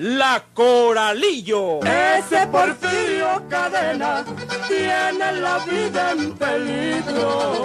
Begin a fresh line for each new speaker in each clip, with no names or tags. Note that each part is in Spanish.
La Coralillo.
Ese Porfirio Cadena tiene la vida en peligro.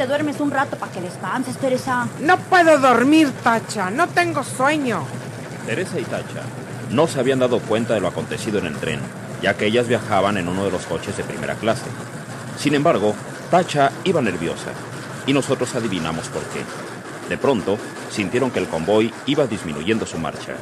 Te duermes un rato para que descanses, Teresa?
No puedo dormir, Tacha. No tengo sueño.
Teresa y Tacha no se habían dado cuenta de lo acontecido en el tren, ya que ellas viajaban en uno de los coches de primera clase. Sin embargo, Tacha iba nerviosa y nosotros adivinamos por qué. De pronto, sintieron que el convoy iba disminuyendo su marcha.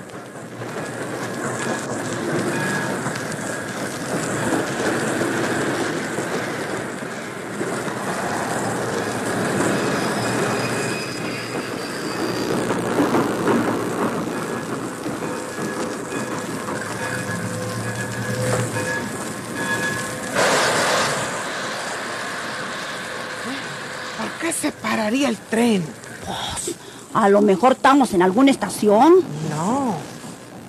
¿Por qué el tren?
A lo mejor estamos en alguna estación.
No,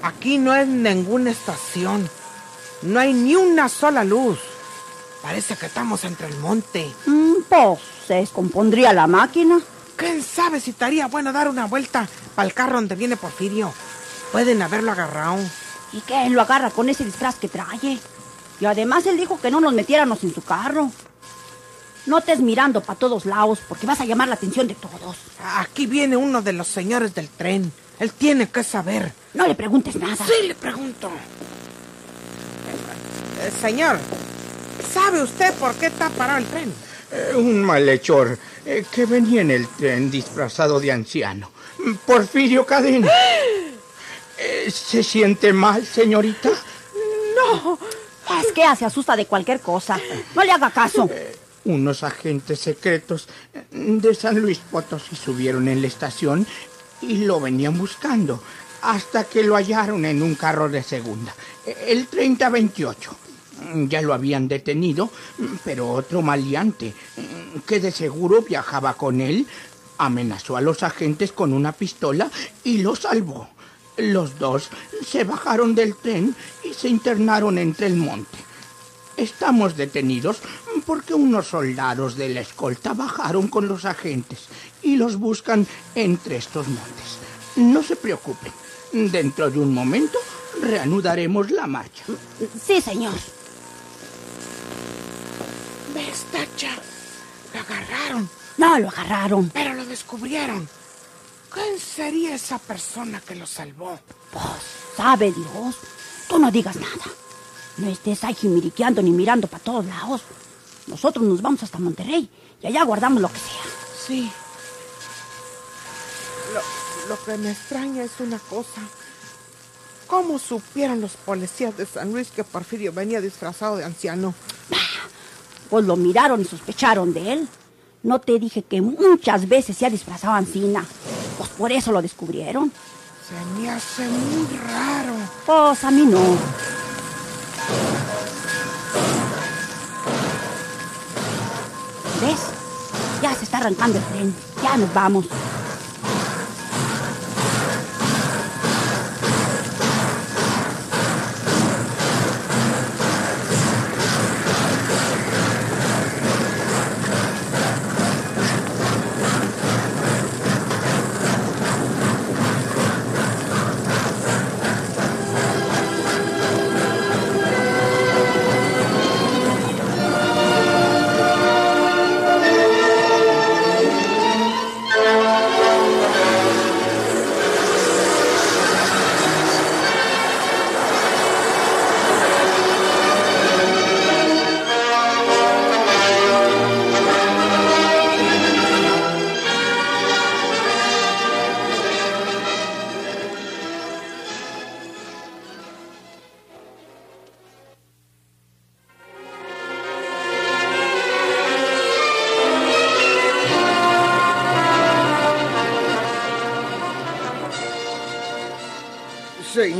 aquí no es ninguna estación. No hay ni una sola luz. Parece que estamos entre el monte.
Mm, pues se descompondría la máquina.
¿Quién sabe si estaría bueno dar una vuelta para el carro donde viene Porfirio? Pueden haberlo agarrado.
¿Y qué? Lo agarra con ese disfraz que trae. Y además él dijo que no nos metiéramos en su carro. No estés mirando para todos lados porque vas a llamar la atención de todos.
Aquí viene uno de los señores del tren. Él tiene que saber.
No le preguntes nada.
Sí, le pregunto. Eh, señor, ¿sabe usted por qué está parado el tren?
Eh, un malhechor eh, que venía en el tren disfrazado de anciano. Porfirio Cadena. Eh, ¿Se siente mal, señorita?
No. Es que se asusta de cualquier cosa. No le haga caso.
Unos agentes secretos de San Luis Potosí subieron en la estación y lo venían buscando hasta que lo hallaron en un carro de segunda, el 3028. Ya lo habían detenido, pero otro maleante, que de seguro viajaba con él, amenazó a los agentes con una pistola y lo salvó. Los dos se bajaron del tren y se internaron entre el monte. Estamos detenidos porque unos soldados de la escolta bajaron con los agentes y los buscan entre estos montes. No se preocupen. Dentro de un momento reanudaremos la marcha.
Sí, señor.
¿Ves, Tacha? Lo agarraron,
No lo agarraron.
pero lo descubrieron. ¿Quién sería esa persona que lo salvó?
Pues, sabe Dios. Tú no digas nada. No estés ahí jimiriqueando ni mirando para todos lados. Nosotros nos vamos hasta Monterrey y allá guardamos lo que sea.
Sí. Lo, lo que me extraña es una cosa. ¿Cómo supieron los policías de San Luis que Porfirio venía disfrazado de anciano?
Pues lo miraron y sospecharon de él. No te dije que muchas veces se ha disfrazado Ancina. Pues por eso lo descubrieron.
Se me hace muy raro.
Pues a mí no. Arrancando el tren. Ya nos vamos.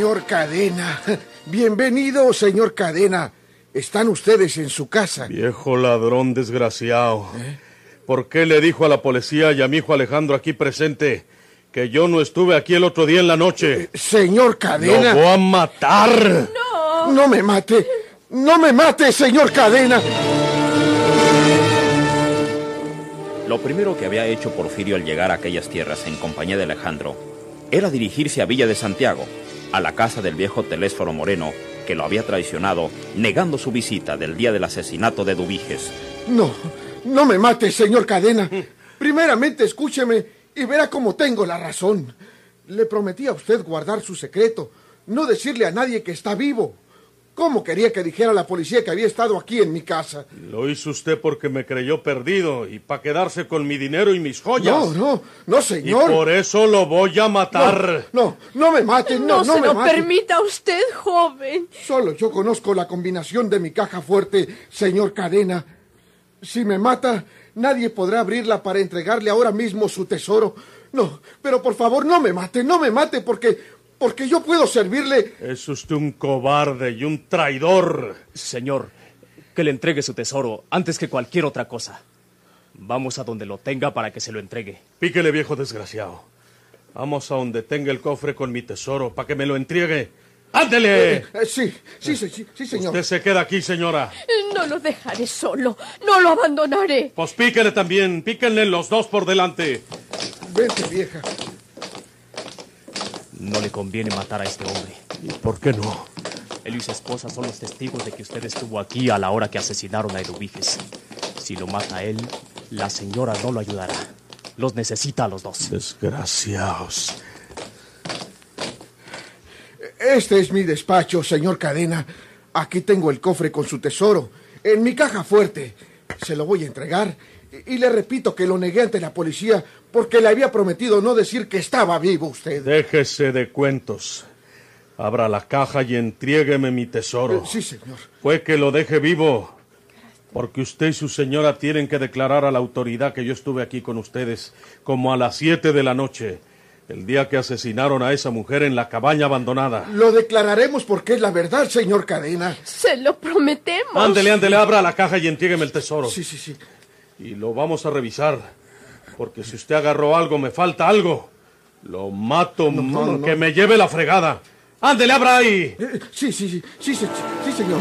Señor Cadena. Bienvenido, señor Cadena. Están ustedes en su casa.
Viejo ladrón desgraciado. ¿Por qué le dijo a la policía y a mi hijo Alejandro aquí presente que yo no estuve aquí el otro día en la noche?
Señor Cadena.
¡Lo voy a matar!
¡No! ¡No me mate! ¡No me mate, señor Cadena!
Lo primero que había hecho Porfirio al llegar a aquellas tierras en compañía de Alejandro era dirigirse a Villa de Santiago, a la casa del viejo Telésforo Moreno, que lo había traicionado, negando su visita del día del asesinato de Dubiges.
No, no me mate, señor Cadena. Primeramente escúcheme y verá cómo tengo la razón. Le prometí a usted guardar su secreto, no decirle a nadie que está vivo. ¿Cómo quería que dijera la policía que había estado aquí en mi casa?
Lo hizo usted porque me creyó perdido y para quedarse con mi dinero y mis joyas.
No, no, no, señor.
Y por eso lo voy a matar.
No, no, no me mate, no,
no,
no,
se
me
lo
mate.
permita usted, joven.
Solo yo conozco la combinación de mi caja fuerte, señor Cadena. Si me mata, nadie podrá abrirla para entregarle ahora mismo su tesoro. No, pero por favor no me mate, no me mate porque porque yo puedo servirle.
Es usted un cobarde y un traidor.
Señor, que le entregue su tesoro antes que cualquier otra cosa. Vamos a donde lo tenga para que se lo entregue.
Píquele, viejo desgraciado. Vamos a donde tenga el cofre con mi tesoro para que me lo entregue. ¡Ándele!
Eh, eh, sí, sí, sí, sí, sí, señor.
Usted se queda aquí, señora.
No lo dejaré solo. No lo abandonaré.
Pues píquele también. Píquenle los dos por delante.
Vente, vieja.
No le conviene matar a este hombre.
¿Y por qué no?
Él y su esposa son los testigos de que usted estuvo aquí a la hora que asesinaron a Eduviges. Si lo mata a él, la señora no lo ayudará. Los necesita a los dos.
Desgraciados.
Este es mi despacho, señor Cadena. Aquí tengo el cofre con su tesoro. En mi caja fuerte. Se lo voy a entregar. Y, y le repito que lo negué ante la policía porque le había prometido no decir que estaba vivo usted.
Déjese de cuentos. Abra la caja y entrégueme mi tesoro.
Eh, Sí, señor.
Fue que lo deje vivo. Porque usted y su señora tienen que declarar a la autoridad que yo estuve aquí con ustedes como a las siete de la noche, el día que asesinaron a esa mujer en la cabaña abandonada.
Lo declararemos porque es la verdad, señor Cadena.
Se lo prometemos.
Ándele, ándele, abra la caja y entrégueme el tesoro.
Sí, sí, sí.
Y lo vamos a revisar. Porque si usted agarró algo, me falta algo. Lo mato,
No, no, no.
que me lleve la fregada. Ándele, abra ahí.
Eh, Sí, sí, sí, sí, sí, sí, señor.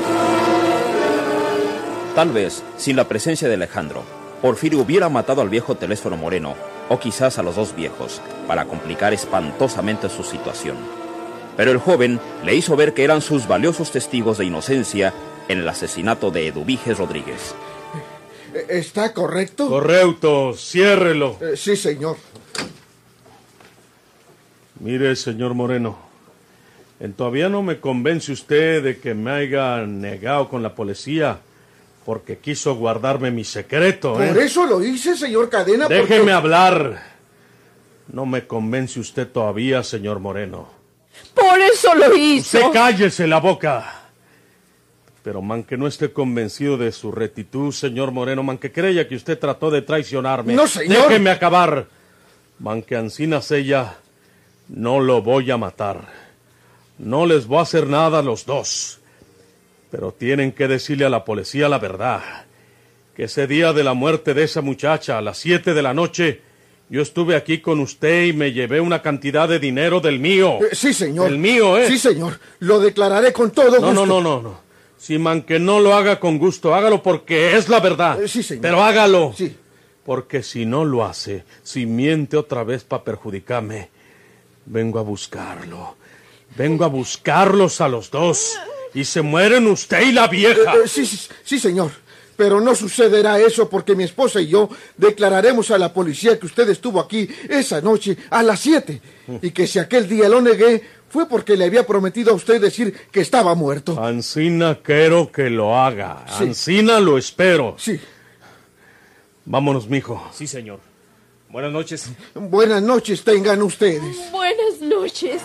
Tal vez, sin la presencia de Alejandro, Porfirio hubiera matado al viejo Telésforo Moreno, o quizás a los dos viejos, para complicar espantosamente su situación. Pero el joven le hizo ver que eran sus valiosos testigos de inocencia en el asesinato de Eduviges Rodríguez.
Eh, ¿Está correcto?
Correcto, ciérrelo.
Eh, sí, señor.
Mire, señor Moreno, en todavía no me convence usted de que me haya negado con la policía porque quiso guardarme mi secreto, ¿eh?
Por eso lo hice, señor Cadena. porque-
Déjeme hablar. No me convence usted todavía, señor Moreno.
Por eso lo hizo.
Usted cállese la boca. Pero man que no esté convencido de su rectitud, señor Moreno, man que creya que usted trató de traicionarme.
No, señor.
Déjeme acabar. Man que Ancinas ella, no lo voy a matar. No les voy a hacer nada a los dos. Pero tienen que decirle a la policía la verdad. Que ese día de la muerte de esa muchacha, a las siete de la noche, yo estuve aquí con usted y me llevé una cantidad de dinero del mío.
Eh, sí, señor.
El mío, ¿eh?
Sí, señor. Lo declararé con todo
No,
gusto.
no, no, no, no. Si man que no lo haga con gusto, hágalo porque es la verdad.
Eh, sí, señor.
Pero hágalo.
Sí.
Porque si no lo hace, si miente otra vez para perjudicarme, vengo a buscarlo. Vengo a buscarlos a los dos. Y se mueren usted y la vieja.
Eh, eh, sí, sí, sí, señor. Pero no sucederá eso porque mi esposa y yo declararemos a la policía que usted estuvo aquí esa noche a las siete. Y que si aquel día lo negué, fue porque le había prometido a usted decir que estaba muerto.
Ancina quiero que lo haga.
Sí.
Ancina lo espero.
Sí.
Vámonos, mijo.
Sí, señor. Buenas noches.
Buenas noches tengan ustedes.
Buenas noches.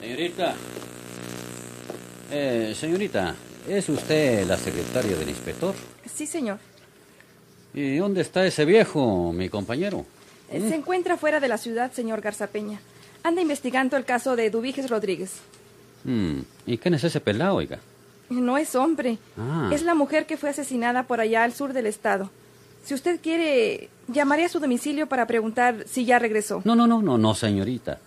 Señorita. Eh, señorita, ¿es usted la secretaria del inspector?
Sí, señor.
¿Y dónde está ese viejo, mi compañero?
Eh, Se encuentra fuera de la ciudad, señor Garzapeña. Anda investigando el caso de Dubiges Rodríguez.
Mm, ¿Y quién es ese pelado, oiga?
No es hombre.
Ah.
Es la mujer que fue asesinada por allá al sur del estado. Si usted quiere, llamaré a su domicilio para preguntar si ya regresó.
No, no, no, no, no, señorita.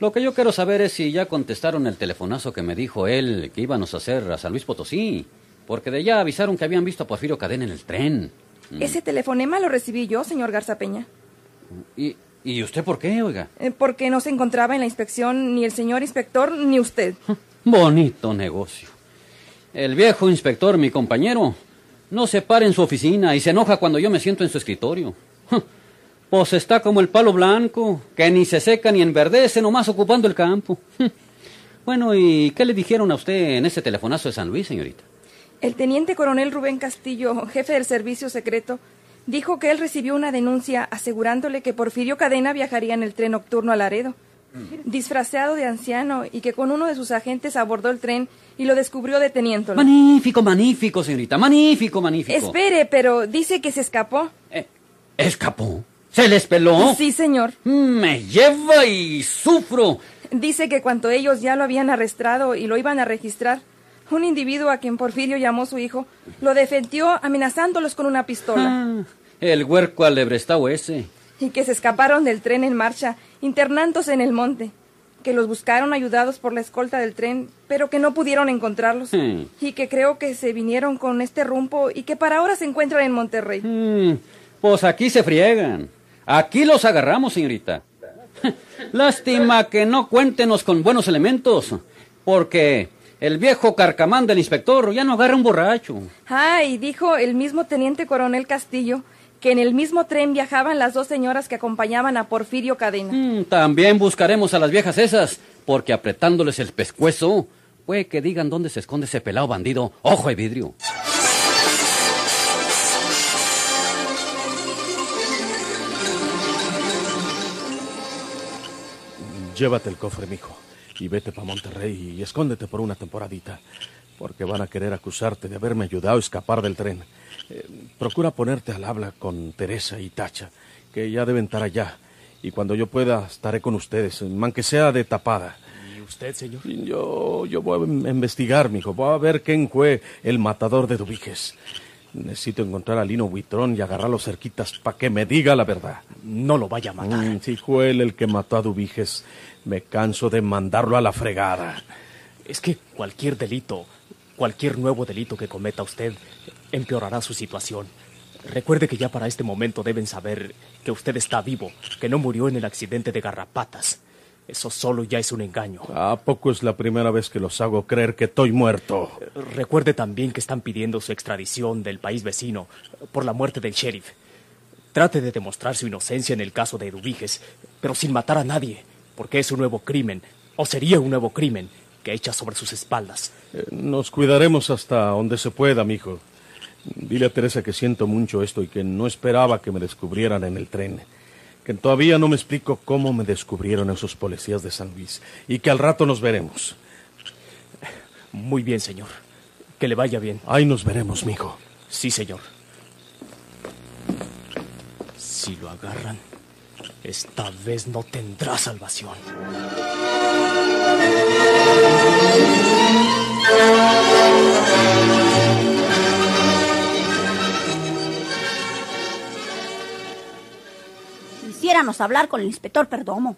Lo que yo quiero saber es si ya contestaron el telefonazo que me dijo él que íbamos a hacer a San Luis Potosí. Porque de allá avisaron que habían visto a Porfirio Cadena en el tren. Mm.
Ese telefonema lo recibí yo, señor Garzapeña.
¿Y, ¿Y usted por qué, oiga?
Eh, porque no se encontraba en la inspección ni el señor inspector ni usted.
Bonito negocio. El viejo inspector, mi compañero, no se para en su oficina y se enoja cuando yo me siento en su escritorio. Pues está como el palo blanco, que ni se seca ni enverdece, nomás ocupando el campo. Bueno, ¿y qué le dijeron a usted en ese telefonazo de San Luis, señorita?
El teniente coronel Rubén Castillo, jefe del servicio secreto, dijo que él recibió una denuncia asegurándole que Porfirio Cadena viajaría en el tren nocturno a Laredo, disfrazado de anciano y que con uno de sus agentes abordó el tren y lo descubrió deteniéndolo.
Magnífico, magnífico, señorita, magnífico, magnífico.
Espere, pero dice que se escapó.
¿Escapó? ¿Se les peló?
Sí, señor.
Me lleva y sufro.
Dice que cuando ellos ya lo habían arrestado y lo iban a registrar, un individuo a quien Porfirio llamó su hijo lo defendió amenazándolos con una pistola.
Ah, el huerco alebrestado ese.
Y que se escaparon del tren en marcha, internándose en el monte. Que los buscaron ayudados por la escolta del tren, pero que no pudieron encontrarlos.
Hmm.
Y que creo que se vinieron con este rumbo y que para ahora se encuentran en Monterrey.
Mm, pues aquí se friegan. Aquí los agarramos, señorita. Lástima que no cuéntenos con buenos elementos, porque el viejo carcamán del inspector ya no agarra un borracho.
Ah, y dijo el mismo teniente coronel Castillo que en el mismo tren viajaban las dos señoras que acompañaban a Porfirio Cadena.
Mm, también buscaremos a las viejas esas, porque apretándoles el pescuezo, puede que digan dónde se esconde ese pelado bandido, ojo de vidrio.
Llévate el cofre, mijo, y vete para Monterrey y escóndete por una temporadita, porque van a querer acusarte de haberme ayudado a escapar del tren. Eh, procura ponerte al habla con Teresa y Tacha, que ya deben estar allá, y cuando yo pueda estaré con ustedes, aunque sea de tapada.
¿Y usted, señor?
Yo, yo voy a in- investigar, mijo, voy a ver quién fue el matador de Dubiges. Necesito encontrar a Lino Buitrón y agarrarlo cerquitas para que me diga la verdad.
No lo vaya a matar.
Mm, si fue él el que mató a Dubiges, me canso de mandarlo a la fregada.
Es que cualquier delito, cualquier nuevo delito que cometa usted, empeorará su situación. Recuerde que ya para este momento deben saber que usted está vivo, que no murió en el accidente de garrapatas. Eso solo ya es un engaño.
¿A poco es la primera vez que los hago creer que estoy muerto?
Recuerde también que están pidiendo su extradición del país vecino por la muerte del sheriff. Trate de demostrar su inocencia en el caso de Eduviges, pero sin matar a nadie, porque es un nuevo crimen, o sería un nuevo crimen, que echa sobre sus espaldas.
Eh, Nos cuidaremos hasta donde se pueda, mijo. Dile a Teresa que siento mucho esto y que no esperaba que me descubrieran en el tren. Que todavía no me explico cómo me descubrieron esos policías de San Luis. Y que al rato nos veremos.
Muy bien, señor. Que le vaya bien.
Ahí nos veremos, mijo.
Sí, señor. Si lo agarran, esta vez no tendrá salvación.
Quisiéramos hablar con el inspector Perdomo.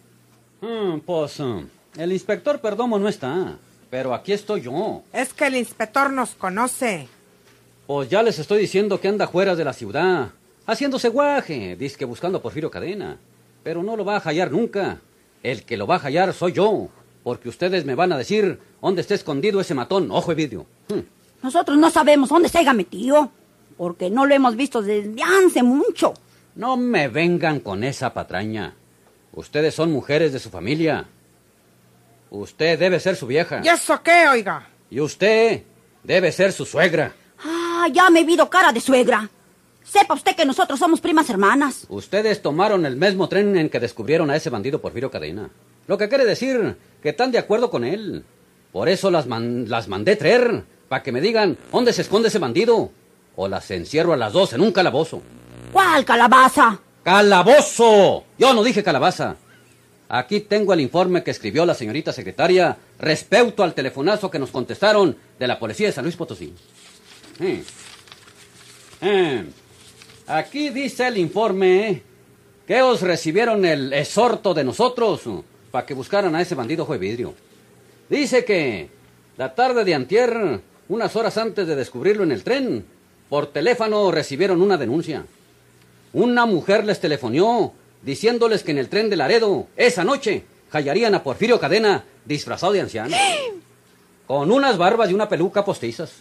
Mm, pues mm, el inspector Perdomo no está, pero aquí estoy yo.
Es que el inspector nos conoce.
Pues ya les estoy diciendo que anda fuera de la ciudad, haciéndose guaje, que buscando a Porfirio Cadena. Pero no lo va a hallar nunca. El que lo va a hallar soy yo, porque ustedes me van a decir dónde está escondido ese matón, ojo de vidrio. Mm.
Nosotros no sabemos dónde se haya metido, porque no lo hemos visto desde hace mucho.
No me vengan con esa patraña. Ustedes son mujeres de su familia. Usted debe ser su vieja.
¿Y eso qué, oiga?
Y usted debe ser su suegra.
Ah, ya me he visto cara de suegra. Sepa usted que nosotros somos primas hermanas.
Ustedes tomaron el mismo tren en que descubrieron a ese bandido Porfirio Cadena. Lo que quiere decir que están de acuerdo con él. Por eso las, man- las mandé traer, para que me digan dónde se esconde ese bandido. O las encierro a las dos en un calabozo.
¿Cuál calabaza?
¡Calabozo! Yo no dije calabaza. Aquí tengo el informe que escribió la señorita secretaria respecto al telefonazo que nos contestaron de la policía de San Luis Potosí. Eh. Eh. Aquí dice el informe que os recibieron el exhorto de nosotros para que buscaran a ese bandido Jue Vidrio. Dice que la tarde de antier, unas horas antes de descubrirlo en el tren, por teléfono recibieron una denuncia. Una mujer les telefonió diciéndoles que en el tren de Laredo, esa noche, hallarían a Porfirio Cadena disfrazado de anciano. Con unas barbas y una peluca postizas.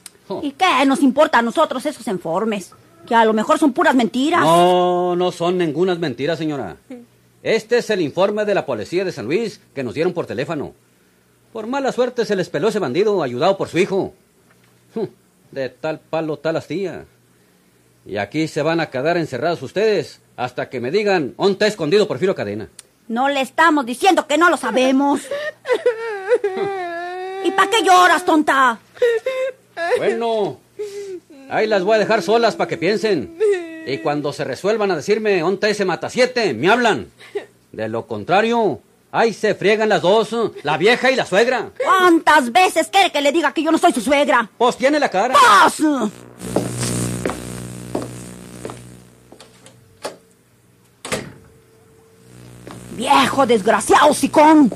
¿Y qué nos importa a nosotros esos informes? Que a lo mejor son puras mentiras.
No, no son ningunas mentiras, señora. Este es el informe de la policía de San Luis que nos dieron por teléfono. Por mala suerte se les peló ese bandido ayudado por su hijo. Hm, De tal palo, tal astilla. Y aquí se van a quedar encerrados ustedes hasta que me digan dónde está escondido Porfirio Cadena.
No le estamos diciendo que no lo sabemos. ¿Y para qué lloras, tonta?
Bueno, ahí las voy a dejar solas para que piensen. Y cuando se resuelvan a decirme está ese matasiete, me hablan. De lo contrario, ahí se friegan las dos, la vieja y la suegra.
¿Cuántas veces quiere que le diga que yo no soy su suegra?
Pues tiene la cara.
¡Paz! Viejo desgraciado, sicón.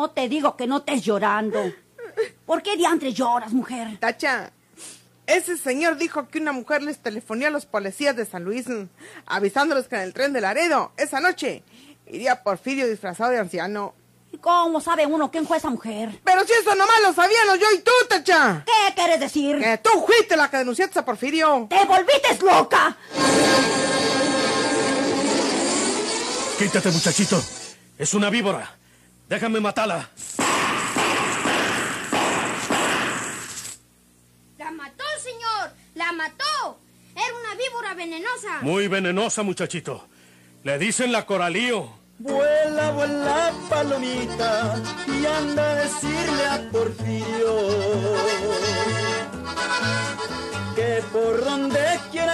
No te digo que no estés llorando. ¿Por qué diantres lloras, mujer?
Tacha, ese señor dijo que una mujer les telefonó a los policías de San Luis, mm, avisándoles que en el tren de Laredo, esa noche, iría Porfirio disfrazado de anciano.
¿Y cómo sabe uno quién fue esa mujer?
Pero si eso nomás lo sabíamos yo y tú, Tacha.
¿Qué quieres decir?
Que tú fuiste la que denunciaste a Porfirio.
¡Te volviste loca!
Quítate, muchachito. Es una víbora. Déjame matarla.
¡La mató, señor! ¡La mató! Era una víbora venenosa.
Muy venenosa, muchachito. Le dicen la coralío.
Vuela, vuela, palomita, y anda a decirle a Porfirio que por donde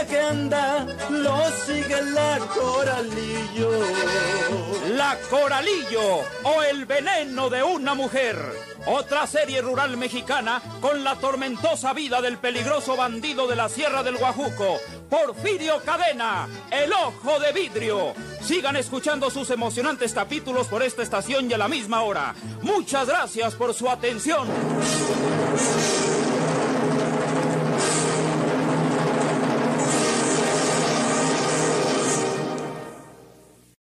que anda, lo sigue la coralillo.
La Coralillo o el veneno de una mujer. Otra serie rural mexicana con la tormentosa vida del peligroso bandido de la Sierra del Guajuco, Porfirio Cadena, el ojo de vidrio. Sigan escuchando sus emocionantes capítulos por esta estación y a la misma hora. Muchas gracias por su atención.